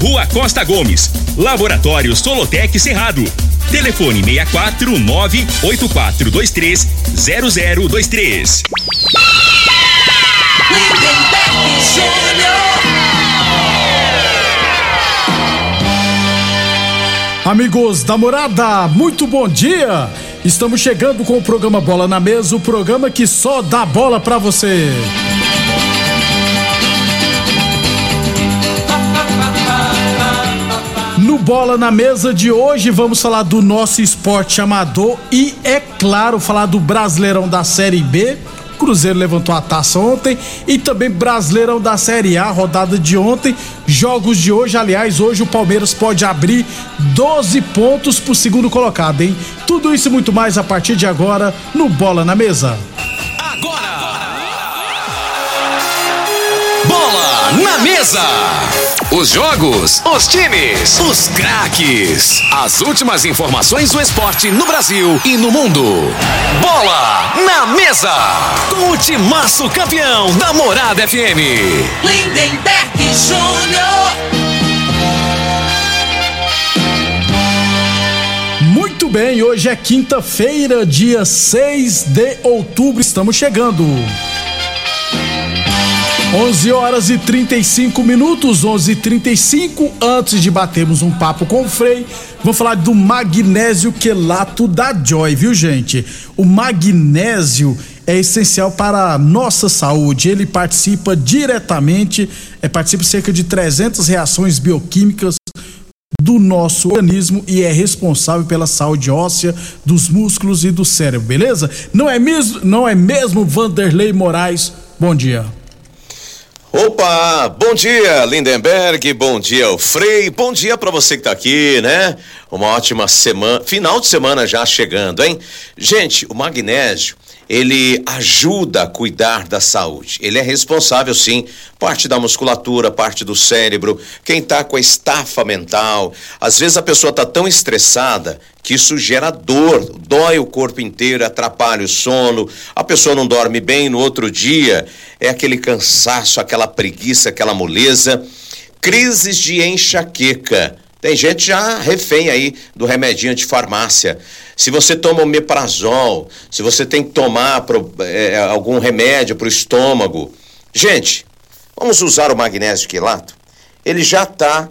Rua Costa Gomes, Laboratório Solotec Cerrado. Telefone 64 98423 0023. Amigos da morada, muito bom dia! Estamos chegando com o programa Bola na Mesa o programa que só dá bola pra você. Bola na Mesa de hoje vamos falar do nosso esporte amador e, é claro, falar do Brasileirão da Série B Cruzeiro levantou a taça ontem e também Brasileirão da Série A, rodada de ontem. Jogos de hoje, aliás, hoje o Palmeiras pode abrir 12 pontos pro segundo colocado, hein? Tudo isso e muito mais a partir de agora no Bola na Mesa. Agora! Bola na Mesa! Os jogos, os times, os craques. As últimas informações do esporte no Brasil e no mundo. Bola na Mesa! Com o timaço campeão da Morada FM. Lindenberg Júnior. Muito bem, hoje é quinta-feira, dia 6 de outubro, estamos chegando. 11 horas e 35 minutos, 11 e 35 Antes de batermos um papo com o Frei, vou falar do magnésio quelato da Joy, viu gente? O magnésio é essencial para a nossa saúde. Ele participa diretamente, é, participa de cerca de 300 reações bioquímicas do nosso organismo e é responsável pela saúde óssea, dos músculos e do cérebro, beleza? Não é mesmo, não é mesmo Vanderlei Moraes? Bom dia. Opa, bom dia Lindenberg, bom dia o Frei, bom dia para você que tá aqui, né? Uma ótima semana, final de semana já chegando, hein? Gente, o magnésio, ele ajuda a cuidar da saúde. Ele é responsável, sim, parte da musculatura, parte do cérebro, quem tá com a estafa mental. Às vezes a pessoa tá tão estressada que isso gera dor, dói o corpo inteiro, atrapalha o sono, a pessoa não dorme bem no outro dia, é aquele cansaço, aquela preguiça, aquela moleza. Crises de enxaqueca. Tem gente já refém aí do remedinho de farmácia. Se você toma omeprazol, se você tem que tomar pro, é, algum remédio para o estômago. Gente, vamos usar o magnésio quelato? Ele já está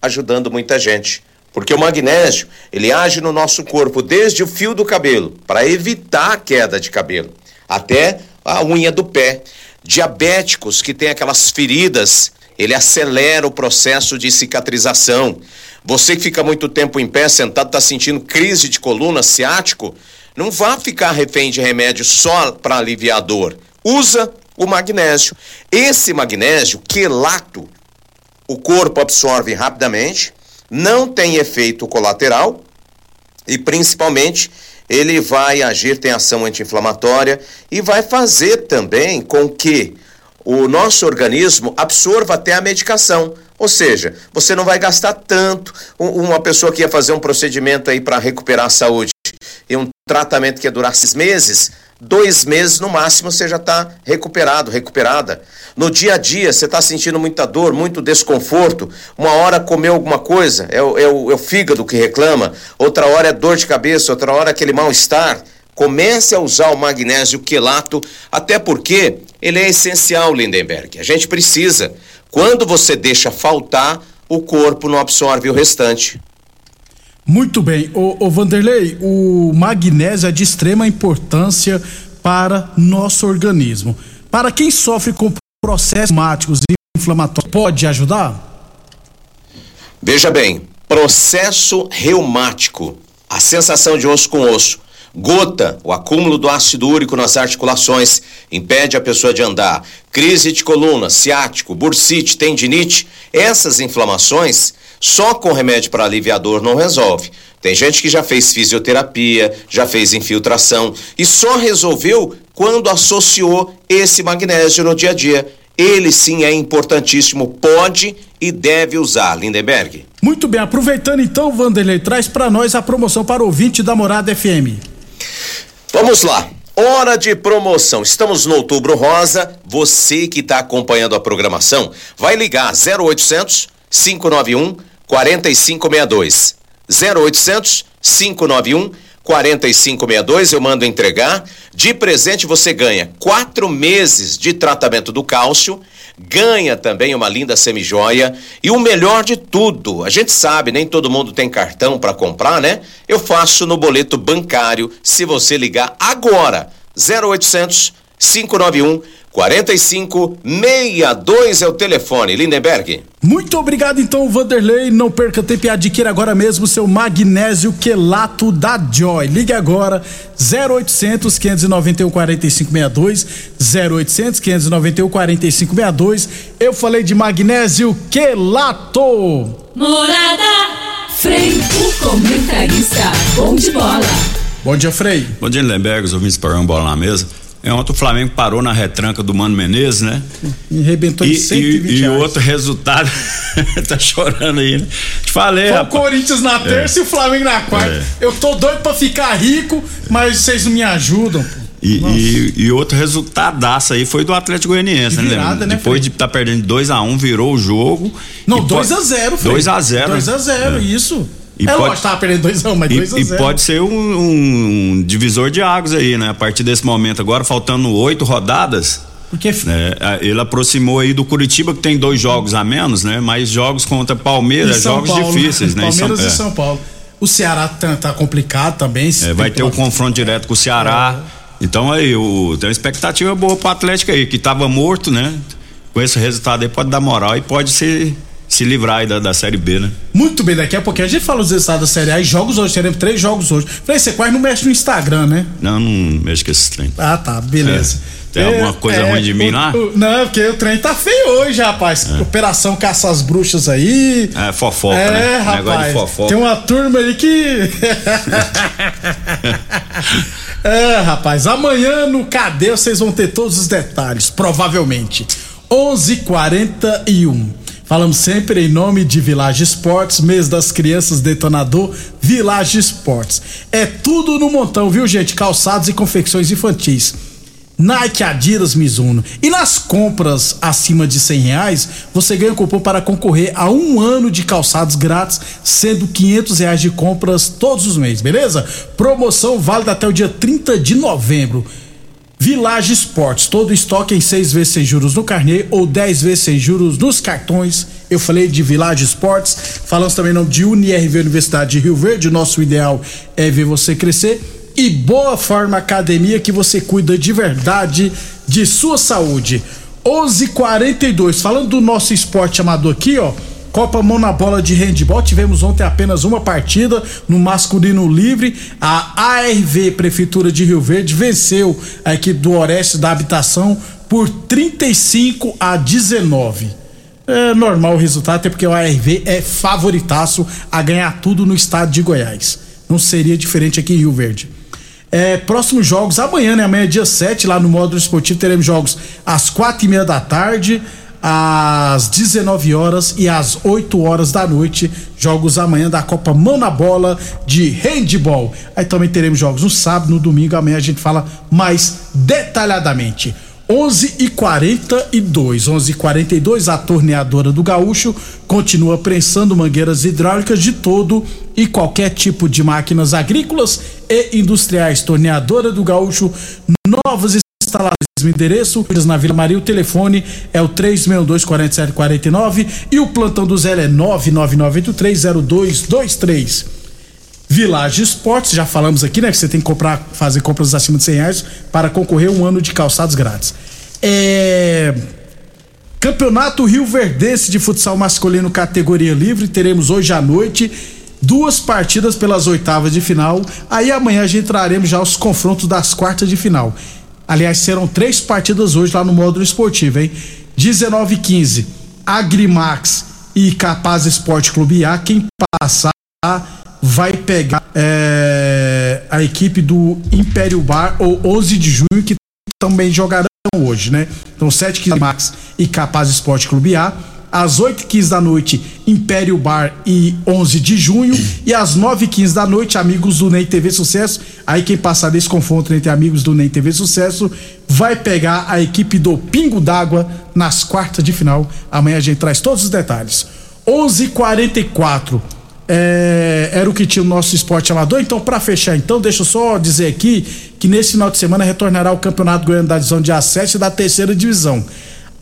ajudando muita gente. Porque o magnésio, ele age no nosso corpo desde o fio do cabelo, para evitar a queda de cabelo, até a unha do pé. Diabéticos que têm aquelas feridas, ele acelera o processo de cicatrização. Você que fica muito tempo em pé, sentado, está sentindo crise de coluna, ciático, não vá ficar refém de remédio só para aliviar a dor. Usa o magnésio. Esse magnésio quelato, o corpo absorve rapidamente, não tem efeito colateral e principalmente ele vai agir, tem ação anti-inflamatória e vai fazer também com que o nosso organismo absorva até a medicação. Ou seja, você não vai gastar tanto. Uma pessoa que ia fazer um procedimento aí para recuperar a saúde e um tratamento que ia durar seis meses, dois meses no máximo você já está recuperado, recuperada. No dia a dia você está sentindo muita dor, muito desconforto. Uma hora comeu alguma coisa, é o, é, o, é o fígado que reclama. Outra hora é dor de cabeça, outra hora é aquele mal-estar. Comece a usar o magnésio quelato, até porque ele é essencial, Lindenberg. A gente precisa. Quando você deixa faltar, o corpo não absorve o restante. Muito bem. O, o Vanderlei, o magnésio é de extrema importância para nosso organismo. Para quem sofre com processos máticos e inflamatórios, pode ajudar? Veja bem, processo reumático, a sensação de osso com osso, gota, o acúmulo do ácido úrico nas articulações, impede a pessoa de andar, crise de coluna, ciático, bursite, tendinite, essas inflamações só com remédio para aliviar dor não resolve. Tem gente que já fez fisioterapia, já fez infiltração e só resolveu quando associou esse magnésio no dia a dia. Ele sim é importantíssimo, pode e deve usar, Lindenberg. Muito bem, aproveitando então, Vanderlei, traz para nós a promoção para ouvinte da Morada FM. Vamos lá. Hora de promoção. Estamos no Outubro Rosa. Você que está acompanhando a programação, vai ligar 0800 591 4562. 0800 591 4562, eu mando entregar. De presente você ganha quatro meses de tratamento do cálcio, ganha também uma linda semijoia e o melhor de tudo, a gente sabe, nem todo mundo tem cartão para comprar, né? Eu faço no boleto bancário se você ligar agora. 0800 591 4562 é o telefone. Lindenberg. Muito obrigado então, Vanderlei. Não perca tempo e adquira agora mesmo seu magnésio quelato da Joy. Ligue agora 0800 591 4562 0800 591 4562. Eu falei de magnésio quelato. Morada Frei, o comentarista bom de bola. Bom dia, Frei. Bom dia, Lindenberg, os ouvintes para bola na mesa. É, ontem o Flamengo parou na retranca do Mano Menezes, né? E arrebentou de 120 E, e outro resultado, tá chorando aí, né? Te falei, Foi o rapaz. Corinthians na terça e o Flamengo na quarta. É. Eu tô doido pra ficar rico, mas vocês não me ajudam. pô. E, e, e outro resultadaço aí foi do Atlético Goianiense, né? virada, né, Depois Fred? de estar tá perdendo 2 a 1 um, virou o jogo. Não, E 2 pode- a 0 2 a 0 2 a 0 É. isso. E é pode- lógico, perdendo 2 a 1 mas 2 a E, 0 e pode ser um, um divisor de águas aí, né? A partir desse momento agora, faltando oito rodadas, Porque né? a- Ele aproximou aí do Curitiba, que tem dois jogos a menos, né? Mas jogos contra Palmeiras, e São jogos Paulo, difíceis, né? E Palmeiras São- e é. São Paulo. O Ceará tá, tá complicado também. É, vai ter o confronto direto com o Ceará. Então aí, o, tem uma expectativa boa pro Atlético aí, que tava morto, né? Com esse resultado aí pode dar moral e pode se, se livrar aí da, da Série B, né? Muito bem, daqui a pouquinho a gente fala os resultados da Série A e jogos hoje. Teremos três jogos hoje. Falei, você quase não mexe no Instagram, né? Não, não mexo com esses trem. Ah, tá, beleza. É. Tem alguma coisa ruim de mim o- lá? o- não, porque o trem tá feio hoje, rapaz. Operação Caça as Bruxas aí. É fofoca, É, né? rapaz. Negócio de fofoca. Tem uma turma aí que. é, rapaz. Amanhã no Cadê vocês vão ter todos os detalhes, provavelmente. 11:41. Falamos sempre em nome de Village Esportes, mês das crianças detonador Village Esportes. É tudo no montão, viu, gente? Calçados e confecções infantis. Nike, Adidas, Mizuno. E nas compras acima de 100 reais, você ganha cupom para concorrer a um ano de calçados grátis, sendo 500 reais de compras todos os meses, beleza? Promoção válida até o dia 30 de novembro. Village Esportes, todo estoque em seis vezes sem juros no carnê ou 10 vezes sem juros nos cartões. Eu falei de Village Esportes, falamos também nome de UniRV Universidade de Rio Verde. Nosso ideal é ver você crescer. E Boa Forma Academia, que você cuida de verdade de sua saúde. 11:42. Falando do nosso esporte amador aqui, ó. Copa Mão na Bola de Handball. Tivemos ontem apenas uma partida no masculino livre. A ARV Prefeitura de Rio Verde venceu a equipe do Oeste da Habitação por 35 a 19. É normal o resultado, até porque o ARV é favoritaço a ganhar tudo no estado de Goiás. Não seria diferente aqui em Rio Verde. É, próximos jogos, amanhã, né? Amanhã, dia 7, lá no módulo esportivo, teremos jogos às quatro e meia da tarde, às 19 horas e às 8 horas da noite. Jogos amanhã da Copa Mão na Bola de Handball. Aí também teremos jogos no sábado, no domingo. Amanhã a gente fala mais detalhadamente. 11 e 42 11 e 42 a torneadora do Gaúcho continua prensando mangueiras hidráulicas de todo e qualquer tipo de máquinas agrícolas e industriais. Torneadora do Gaúcho, novas instalações. O endereço na Vila Maria, o telefone é o 362-4749 e o plantão do Zé é 999830223. Village Esportes, já falamos aqui, né? Que você tem que comprar, fazer compras acima de 100 reais para concorrer um ano de calçados grátis. É. Campeonato Rio Verdense de futsal masculino categoria livre, teremos hoje à noite duas partidas pelas oitavas de final. Aí amanhã a gente traremos já os confrontos das quartas de final. Aliás, serão três partidas hoje lá no módulo esportivo, hein? 19 e 15, Agrimax e Capaz Esporte Clube A. Quem passar vai pegar é, a equipe do Império Bar ou 11 de junho, que também jogarão hoje, né? Então, 7 15 Max e Capaz Esporte Clube A. Às 8 15 da noite, Império Bar e 11 de junho. E às 9 15 da noite, amigos do Ney TV Sucesso. Aí quem passar desse confronto entre amigos do Ney TV Sucesso vai pegar a equipe do Pingo d'Água nas quartas de final. Amanhã a gente traz todos os detalhes. 11:44 é, era o que tinha o nosso esporte amador. Então, para fechar, então, deixa eu só dizer aqui que nesse final de semana retornará o Campeonato Goiano da divisão de acesso da terceira divisão.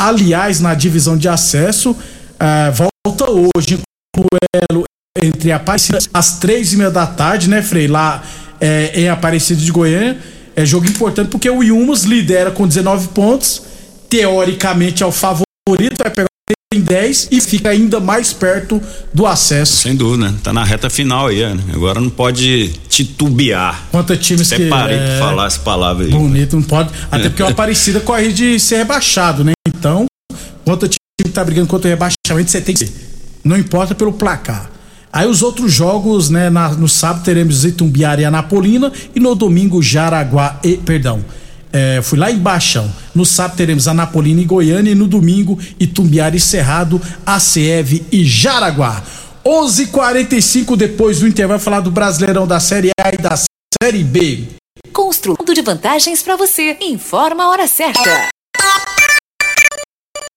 Aliás, na divisão de acesso, é, volta hoje duelo entre Aparecida às três e meia da tarde, né, Frei? Lá é, em Aparecida de Goiânia. É jogo importante porque o Iumas lidera com 19 pontos. Teoricamente é o favorito, vai pegar em 10 e fica ainda mais perto do acesso. Sem dúvida, né? Tá na reta final aí, né? Agora não pode titubear. Quanto times Até que. parei é, de falar essa palavra aí. Bonito, não pode. Até porque o Aparecida corre de ser rebaixado, né? Então, quanto time tá brigando contra o rebaixamento, você tem que. Não importa pelo placar. Aí os outros jogos, né? na- no sábado teremos Itumbiara e Anapolina e no domingo Jaraguá e. Perdão. É, fui lá em Baixão. No sábado teremos Anapolina e Goiânia e no domingo Itumbiara e Cerrado, ACEV e Jaraguá. 11:45 depois do intervalo falar do Brasileirão da Série A e da Série B. Construindo de vantagens para você. Informa a hora certa.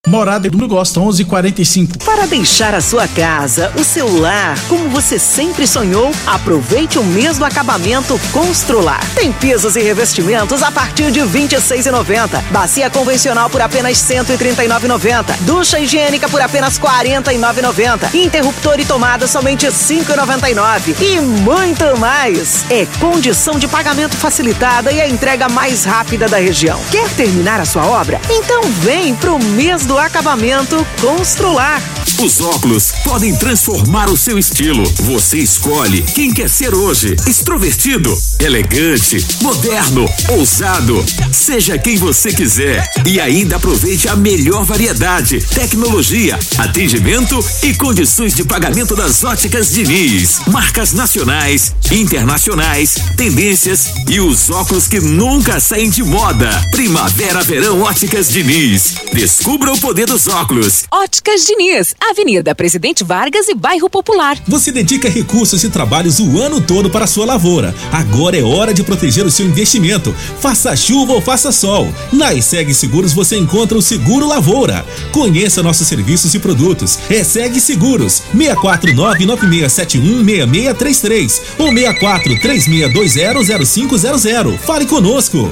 Morada do gosta 11:45. Para deixar a sua casa, o seu lar, como você sempre sonhou, aproveite o mês do acabamento Constrular. Tem pisos e revestimentos a partir de R$ 26,90. Bacia convencional por apenas R$ 139,90. Ducha higiênica por apenas R$ 49,90. Interruptor e tomada somente R$ 5,99. E muito mais. É condição de pagamento facilitada e a entrega mais rápida da região. Quer terminar a sua obra? Então vem pro mês do acabamento Constrular. Os óculos podem transformar o seu estilo. Você escolhe quem quer ser hoje. Extrovertido, elegante, moderno, ousado. Seja quem você quiser. E ainda aproveite a melhor variedade, tecnologia, atendimento e condições de pagamento das óticas Diniz. Marcas nacionais, internacionais, tendências e os óculos que nunca saem de moda. Primavera, verão, óticas Diniz. Descubra o poder dos óculos. Óticas Diniz, Avenida Presidente Vargas e Bairro Popular. Você dedica recursos e trabalhos o ano todo para a sua lavoura. Agora é hora de proteger o seu investimento. Faça chuva ou faça sol. Na ESEG Seguros você encontra o Seguro Lavoura. Conheça nossos serviços e produtos. ESEG Seguros 64996716633 ou 6436200500. Fale conosco.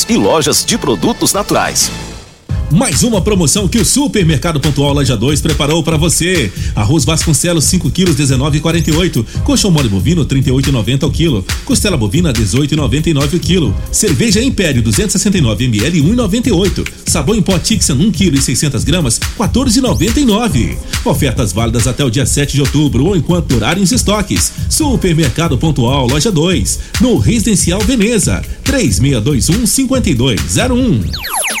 e lojas de produtos naturais. Mais uma promoção que o Supermercado Pontual Loja 2 preparou para você. Arroz Vasconcelos 5 quilos 19,48. Coxão mole bovino 38,90 o quilo. Costela bovina 18,99 o quilo. Cerveja Império 269 ml 1,98. Sabão em pó Tixan 1 kg e 600 gramas 14,99. Ofertas válidas até o dia 7 de outubro ou enquanto durarem os estoques. Supermercado Pontual Loja 2, no Residencial Veneza, 3621 5201.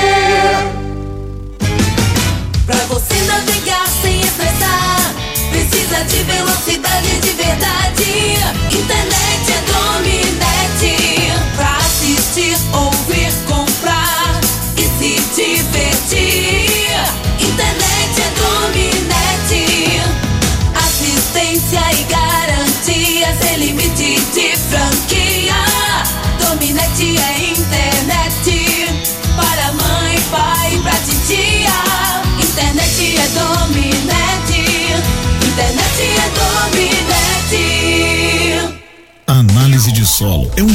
Pra você navegar sem estressar, precisa de velocidade de verdade. Internet é Dominete. Pra assistir, ouvir,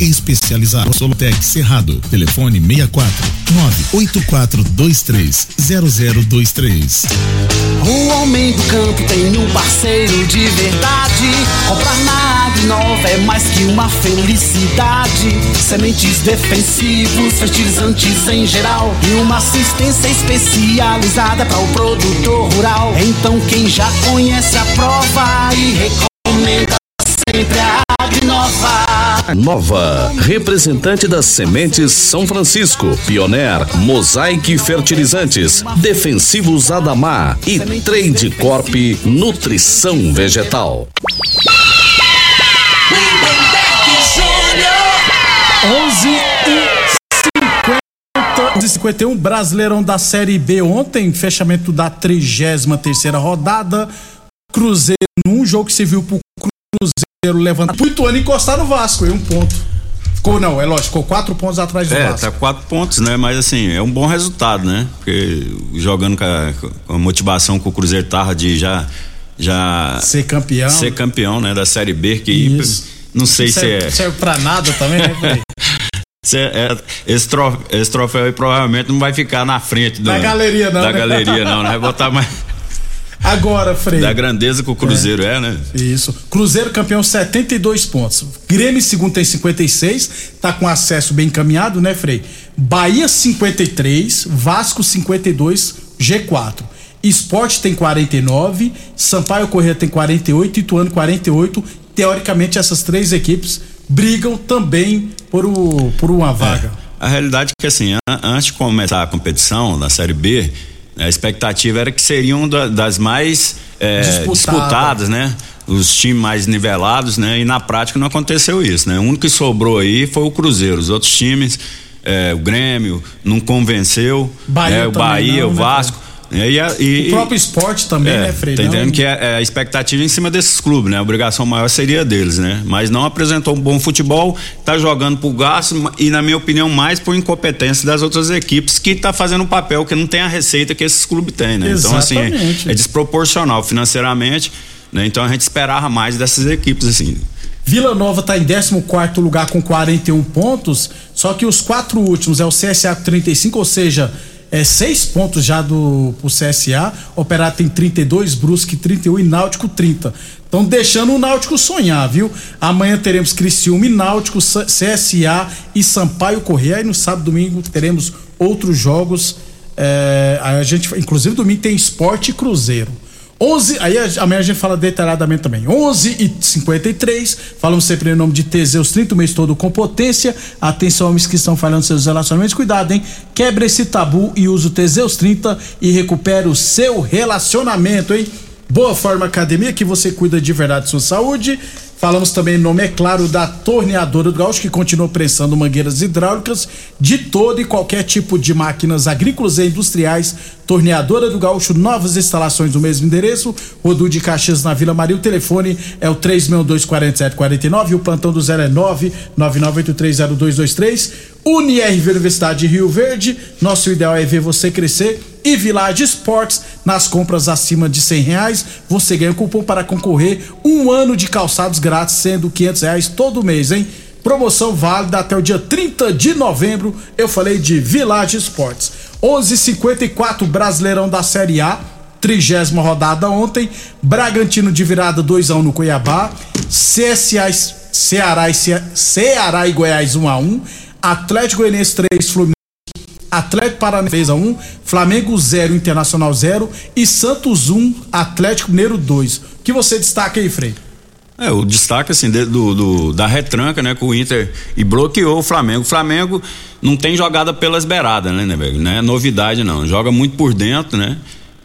especializado Solotec Cerrado. Telefone 64 98423 0023. O homem do campo tem um parceiro de verdade. Comprar na Agrinova é mais que uma felicidade. Sementes defensivos, fertilizantes em geral e uma assistência especializada para o produtor rural. Então quem já conhece a prova e recomenda sempre a Agrinova. Nova, representante das sementes São Francisco, Pioneer, Mosaic Fertilizantes, Defensivos Adamar e Trade Corp Nutrição Vegetal. 11 e 51 Brasileirão da Série B ontem, fechamento da 33 terceira rodada. Cruzeiro num jogo que se viu pro Cruzeiro levantar. Muito ano encostar no Vasco, em um ponto. Ficou, não, é lógico, ficou quatro pontos atrás do É, Vasco. tá quatro pontos, né? Mas assim, é um bom resultado, né? Porque jogando com a, com a motivação que o Cruzeiro tava de já. já Ser campeão. Ser campeão, né? Da Série B, que Isso. não sei se é. serve pra nada também, né, se é- esse, troféu, esse troféu aí provavelmente não vai ficar na frente do, Da galeria, não, Da né? galeria, não, né? Vai botar mais. Agora, Frei. Da grandeza que o Cruzeiro é, né? Isso. Cruzeiro campeão 72 pontos. Grêmio segundo tem 56, tá com acesso bem encaminhado, né, Frei? Bahia 53, Vasco 52, G4. Esporte tem 49, Sampaio Corrêa tem 48, Ituano 48. Teoricamente essas três equipes brigam também por, o, por uma vaga. A realidade é que assim, an- antes de começar a competição da Série B, a expectativa era que seriam da- das mais é, Disputada. disputadas, né? Os times mais nivelados, né? E na prática não aconteceu isso, né? O único que sobrou aí foi o Cruzeiro. Os outros times, é, o Grêmio, não convenceu. Bahia né? O Bahia, não, o né, Vasco. né? E, a- e- O próprio esporte também, é, né, Frei? Tá entendendo que é, é a expectativa em cima desses clubes, né? A obrigação maior seria deles, né? Mas não apresentou um bom futebol, tá jogando por gasto e, na minha opinião, mais por incompetência das outras equipes que tá fazendo um papel que não tem a receita que esses clubes têm, né? Então, assim, é, Exatamente. é desproporcional financeiramente, né? Então a gente esperava mais dessas equipes, assim. Vila Nova está em 14 lugar com 41 pontos, só que os quatro últimos é o CSA com 35, ou seja, é seis pontos já do pro CSA. Operário tem 32, Brusque 31 e Náutico 30. Estão deixando o Náutico sonhar, viu? Amanhã teremos Criciúma e Náutico, CSA e Sampaio Correia. E no sábado domingo teremos outros jogos. é, a gente, inclusive domingo tem Esporte e Cruzeiro. 11, aí amanhã a gente fala detalhadamente também. 11 e 53, falamos sempre em nome de Teseus 30, o mês todo com potência. Atenção, homens que estão falhando seus relacionamentos, cuidado, hein? Quebre esse tabu e use o Teseus 30 e recupere o seu relacionamento, hein? Boa Forma Academia, que você cuida de verdade de sua saúde. Falamos também em nome, é claro, da Torneadora do Gaúcho, que continua prensando mangueiras hidráulicas de todo e qualquer tipo de máquinas agrícolas e industriais. Torneadora do Gaúcho, novas instalações no mesmo endereço. Rodu de Caxias na Vila Maria. O telefone é o 362-4749 e o plantão do 0 é 999830223. UniRV Universidade de Rio Verde. Nosso ideal é ver você crescer. E Village Sports, nas compras acima de 100 reais, você ganha cupom para concorrer um ano de calçados grátis, sendo 500 reais todo mês, hein? Promoção válida até o dia 30 de novembro. Eu falei de Village Sports. 11:54 Brasileirão da Série A, trigésima rodada ontem. Bragantino de virada 2 a 1 no Cuiabá. CSA, Ceará, e Ce- Ceará e Goiás 1 a 1. Atlético Goianiense 3 Fluminense Atlético Paranaense 1, Flamengo 0, Internacional 0 e Santos 1, Atlético Mineiro 2. O que você destaca aí, Frei? É, o destaque, assim, do, do- da retranca, né, com o Inter e bloqueou o Flamengo. O Flamengo não tem jogada pelas beiradas, né, né, velho? Não é novidade, não. Joga muito por dentro, né?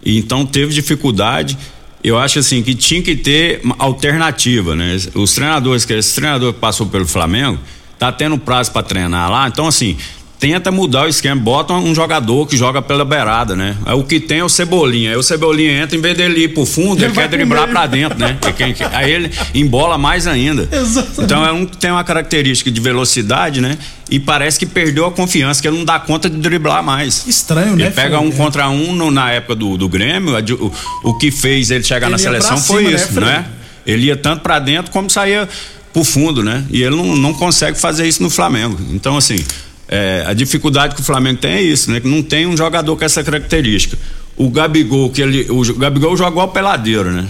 E então teve dificuldade. Eu acho, assim, que tinha que ter alternativa, né? Os treinadores, que esse treinador que passou pelo Flamengo, tá tendo prazo para treinar lá. Então, assim, tenta mudar o esquema, bota um jogador que joga pela beirada, né? Aí o que tem é o Cebolinha. Aí o Cebolinha entra, em vez dele ir pro fundo, ele, Ele quer driblar pra dentro, né? Aí ele embola mais ainda. Exatamente. Então é um que tem uma característica de velocidade, né? E parece que perdeu a confiança, que ele não dá conta de driblar mais. Estranho, né? Ele pega Frei? um contra um no- na época do, do Grêmio, o, o que fez ele chegar na Ele pra seleção foi cima, né, isso, né? Ele ia tanto pra dentro como saía pro fundo, né? E ele não, não consegue fazer isso no Flamengo. Então, assim, é, a dificuldade que o Flamengo tem é isso, né? Que não tem um jogador com essa característica. O Gabigol, que ele. O Gabigol joga igual peladeiro, né?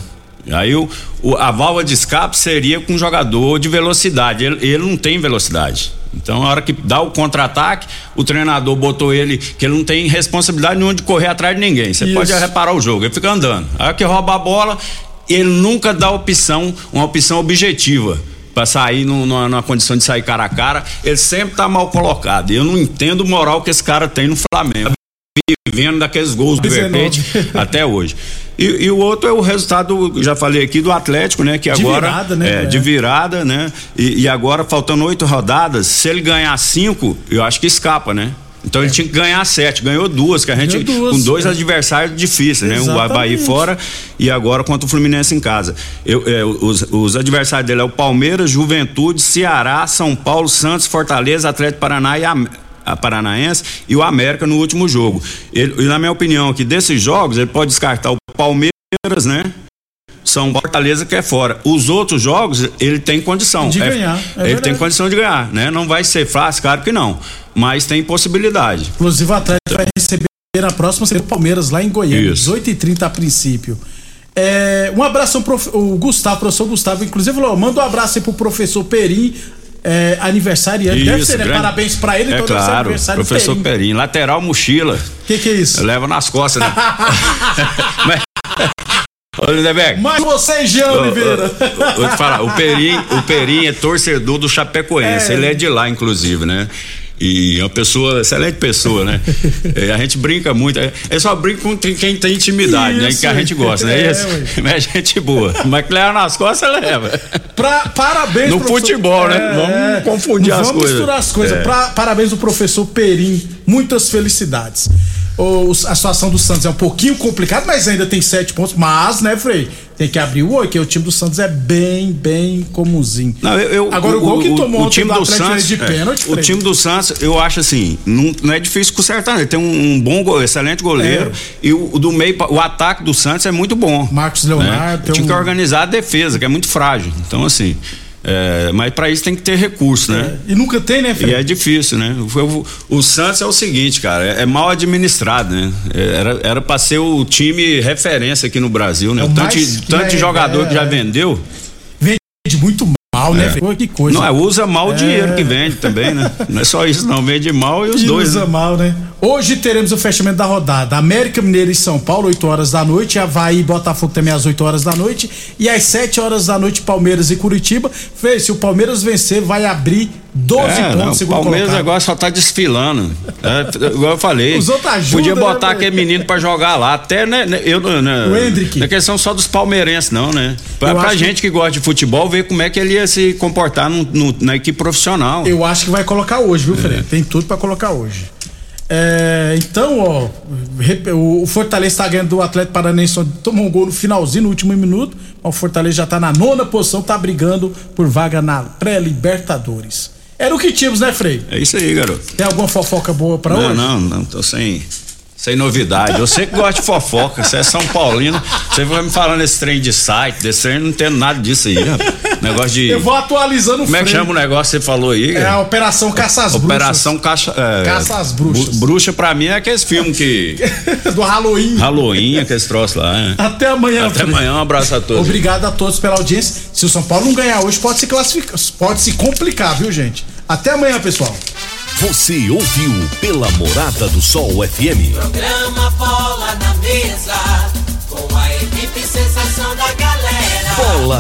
Aí o, o- a válvula de escape seria com um jogador de velocidade. Ele, ele não tem velocidade. Então, a hora que dá o contra-ataque, o treinador botou ele, que ele não tem responsabilidade nenhuma de correr atrás de ninguém. Você pode reparar o jogo, ele fica andando. A hora que rouba a bola, ele nunca dá opção, uma opção objetiva. Pra sair num- numa, numa condição de sair cara a cara, ele sempre tá mal colocado. Eu não entendo o moral que esse cara tem no Flamengo vivendo daqueles gols do 19. repente até hoje. E, e o outro é o resultado, já falei aqui, do Atlético, né? Que De agora. virada, né, É, é. de virada, né? E, e agora, faltando oito rodadas, se ele ganhar cinco, eu acho que escapa, né? Então ele tinha que ganhar sete, ganhou duas, que a gente. Duas, com dois é. adversários difíceis, né? O Exatamente. Bahia fora e agora contra o Fluminense em casa. Eu, é, os, os adversários dele é o Palmeiras, Juventude, Ceará, São Paulo, Santos, Fortaleza, Atlético Paraná e Am- a Paranaense e o América no último jogo. Ele, e na minha opinião, aqui desses jogos, ele pode descartar o Palmeiras, né? São Fortaleza que é fora. Os outros jogos, ele tem condição. De É- ganhar, é ele verdade. tem condição de ganhar, né? Não vai ser fácil, claro que não. Mas tem possibilidade. Inclusive, o Atlético vai receber na próxima o Palmeiras lá em Goiânia, Isso. 18h30 a princípio. É, um abraço ao prof- o Gustavo, professor Gustavo, inclusive falou, manda um abraço aí pro professor Perim, é, aniversariante. Deve Isso, ser, né? grande- Parabéns pra ele, É deve ser claro, aniversário professor Perim. Perim, lateral mochila. O que, que é isso? Leva nas costas, né? Mas- Ô, Lindeberg. Mas você, Jean Ô, ô, Oliveira. Vou te falar, o Perim, o Perim é torcedor do Chapecoense. É. Ele é de lá, inclusive, né? E é uma pessoa, excelente pessoa, né? É, a gente brinca muito. É, é só brinca com quem tem intimidade, né? Isso. Que a gente gosta, né? É, Isso? Mas é gente boa. Mas que leva nas costas, leva. Pra, parabéns, No futebol, né? Vamos confundir as vamos coisas. misturar as coisas. É. Pra- parabéns ao professor Perim. Muitas felicidades. O- a situação do Santos é um pouquinho complicada, mas ainda tem sete pontos. Mas, né, Frei? Tem que abrir o olho, que o time do Santos é bem, bem comunzinho. Não, eu, eu- Agora, o, gol que tomou o ontem time do Atlético Santos, de é, pênalti, o Frei. time do Santos, eu acho assim, não, não é difícil consertar, ele tem um, um bom, excelente goleiro É. e o, o do meio, o ataque do Santos é muito bom. Marcos Leonardo, tem Tinha um- que organizar a defesa, que é muito frágil. Então assim, é, mas para isso tem que ter recurso, né? E nunca tem, né, Frei? E é difícil, né? O, o- Santos é o seguinte, cara, é, é mal administrado, né? É, Era, era pra ser o time referência aqui no Brasil, né? É o tanto, tanto é, jogador é, que já é. vendeu. Vende muito mal, mal, né? Pô, que coisa. Não, é, usa mal o É. dinheiro que vende também, né? Não é só isso, não. Vende mal e os Que dois. usa né? mal, né? Hoje teremos o fechamento da rodada. América Mineiro e São Paulo, 8 horas da noite. Havaí e Botafogo também às 8 horas da noite. E às 7 horas da noite, Palmeiras e Curitiba. Fê, se o Palmeiras vencer, vai abrir 12 É, pontos, não, o segundo Palmeiras colocado. agora só tá desfilando. É, igual eu falei. Os outros ajudam, Podia né, botar velho? aquele menino pra jogar lá. Até, né? né, Eu, né O Hendrick. Não é questão só dos palmeirenses, não, né? Pra, pra gente que... gosta de futebol, ver como é que ele ia se comportar no- no- na equipe profissional. Eu acho que vai colocar hoje, É. viu, Fred? Tem tudo pra colocar hoje. É, então, ó, o Fortaleza tá ganhando do Atlético Paranaense, tomou um gol no finalzinho, no último minuto. Mas o Fortaleza já tá na nona posição, tá brigando por vaga na pré-Libertadores. Era o que tínhamos, né, Frei? É isso aí, garoto. Tem alguma fofoca boa pra não, hoje? não, não, tô sem. Sem novidade. Eu sei que gosta de fofoca, você é São Paulino. Você vai me falando esse trem de site, desse trem, não entendo nada disso aí, rapaz. Negócio de. Eu vou atualizando o Como é que chama o negócio que você falou aí? É a Operação Caça às Operação Caça. é, Caça às Bruxas. Bruxa pra mim é aqueles filmes que. Bruxas. Do Halloween. Halloween, aqueles troços lá. é. Até amanhã, Até Frei. amanhã, um abraço a todos. Obrigado a todos pela audiência. Se o São Paulo não ganhar hoje, pode se classificar, pode se complicar, viu, gente? Até amanhã, pessoal. Você ouviu pela Morada do Sol FM. Programa Bola na Mesa, com a equipe sensação da galera. Bola